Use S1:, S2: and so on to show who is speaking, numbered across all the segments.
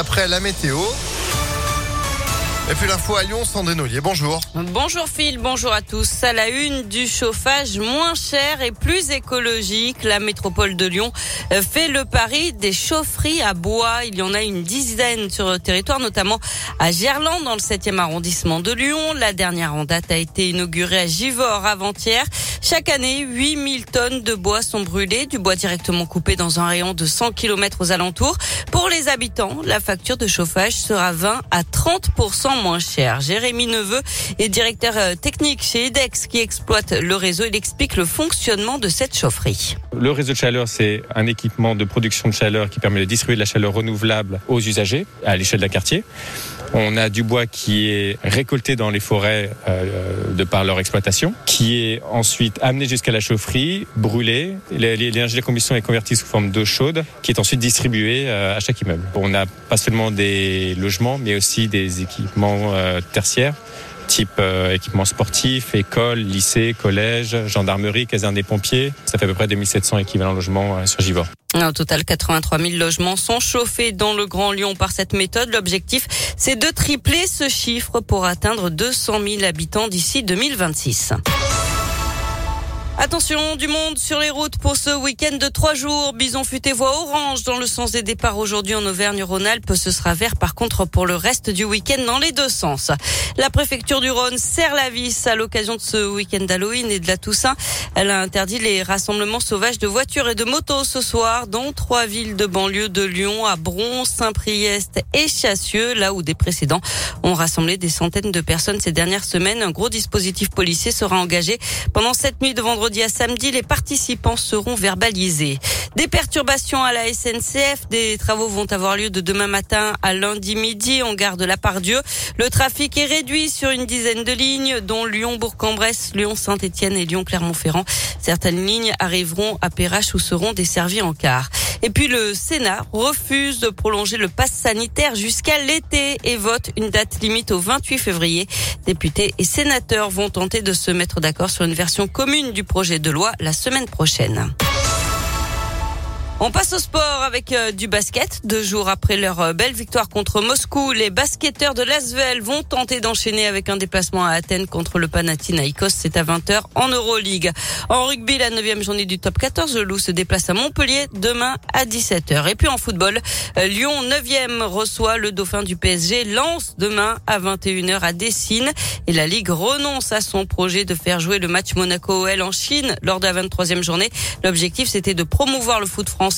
S1: après la météo. Et puis l'info à Lyon, Sandrine Ollier, bonjour.
S2: Bonjour Phil, bonjour à tous. À la une du chauffage moins cher et plus écologique, la métropole de Lyon fait le pari des chaufferies à bois. Il y en a une dizaine sur le territoire, notamment à Gerland, dans le 7e arrondissement de Lyon. La dernière en date a été inaugurée à Givors avant-hier. Chaque année, 8000 tonnes de bois sont brûlées, du bois directement coupé dans un rayon de 100 km aux alentours. Pour les habitants, la facture de chauffage sera 20 à 30% moins cher. Jérémy Neveu est directeur euh, technique chez EDEX qui exploite le réseau. Il explique le fonctionnement de cette chaufferie.
S3: Le réseau de chaleur, c'est un équipement de production de chaleur qui permet de distribuer de la chaleur renouvelable aux usagers à l'échelle d'un quartier. On a du bois qui est récolté dans les forêts euh, de par leur exploitation, qui est ensuite amené jusqu'à la chaufferie, brûlé. L'énergie de combustion est convertie sous forme d'eau chaude, qui est ensuite distribuée euh, à chaque immeuble. On n'a pas seulement des logements, mais aussi des équipements euh, tertiaires type euh, équipement sportif, école, lycée, collège, gendarmerie, caserne des pompiers. Ça fait à peu près 2700 équivalents logements euh, sur Givor.
S2: Au total, 83 000 logements sont chauffés dans le Grand Lyon par cette méthode. L'objectif, c'est de tripler ce chiffre pour atteindre 200 000 habitants d'ici 2026. Attention, du monde sur les routes pour ce week-end de trois jours. Bison futé voie orange dans le sens des départs aujourd'hui en Auvergne-Rhône-Alpes. Ce sera vert par contre pour le reste du week-end dans les deux sens. La préfecture du Rhône serre la vis à l'occasion de ce week-end d'Halloween et de la Toussaint. Elle a interdit les rassemblements sauvages de voitures et de motos ce soir dans trois villes de banlieue de Lyon, à Bron, Saint-Priest et Chassieux, là où des précédents ont rassemblé des centaines de personnes ces dernières semaines. Un gros dispositif policier sera engagé pendant cette nuit de vendredi vendredi à samedi, les participants seront verbalisés. Des perturbations à la SNCF, des travaux vont avoir lieu de demain matin à lundi midi en gare de la Pardieu. Le trafic est réduit sur une dizaine de lignes, dont Lyon-Bourg-en-Bresse, Lyon-Saint-Etienne et Lyon-Clermont-Ferrand. Certaines lignes arriveront à Perrache ou seront desservies en car. Et puis le Sénat refuse de prolonger le pass sanitaire jusqu'à l'été et vote une date limite au 28 février. Députés et sénateurs vont tenter de se mettre d'accord sur une version commune du projet de loi la semaine prochaine. On passe au sport avec euh, du basket. Deux jours après leur euh, belle victoire contre Moscou, les basketteurs de Lasvel vont tenter d'enchaîner avec un déplacement à Athènes contre le Panathinaikos. C'est à 20h en Euroleague. En rugby, la neuvième journée du top 14, le Loup se déplace à Montpellier demain à 17h. Et puis en football, euh, Lyon 9e reçoit le dauphin du PSG, lance demain à 21h à Dessine. Et la Ligue renonce à son projet de faire jouer le match Monaco-OL en Chine lors de la 23e journée. L'objectif, c'était de promouvoir le foot français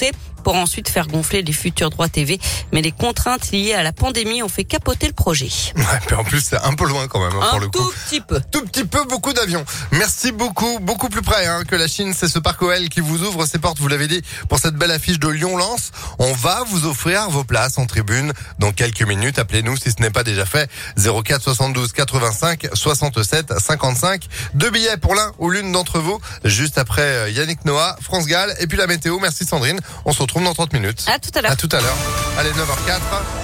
S2: pour ensuite faire gonfler les futurs droits TV. Mais les contraintes liées à la pandémie ont fait capoter le projet.
S1: Ouais, en plus, c'est un peu loin quand même, hein,
S2: un
S1: pour le
S2: tout
S1: coup.
S2: petit peu.
S1: Tout petit peu, beaucoup d'avions. Merci beaucoup, beaucoup plus près hein, que la Chine. C'est ce parc OL qui vous ouvre ses portes, vous l'avez dit, pour cette belle affiche de Lyon-Lens. On va vous offrir vos places en tribune dans quelques minutes. Appelez-nous si ce n'est pas déjà fait. 04 72 85 67 55. Deux billets pour l'un ou l'une d'entre vous. Juste après euh, Yannick Noah, France Gall et puis la météo. Merci Sandrine. On se retrouve dans 30 minutes.
S2: À tout à l'heure.
S1: À tout à l'heure. Allez, 9h04.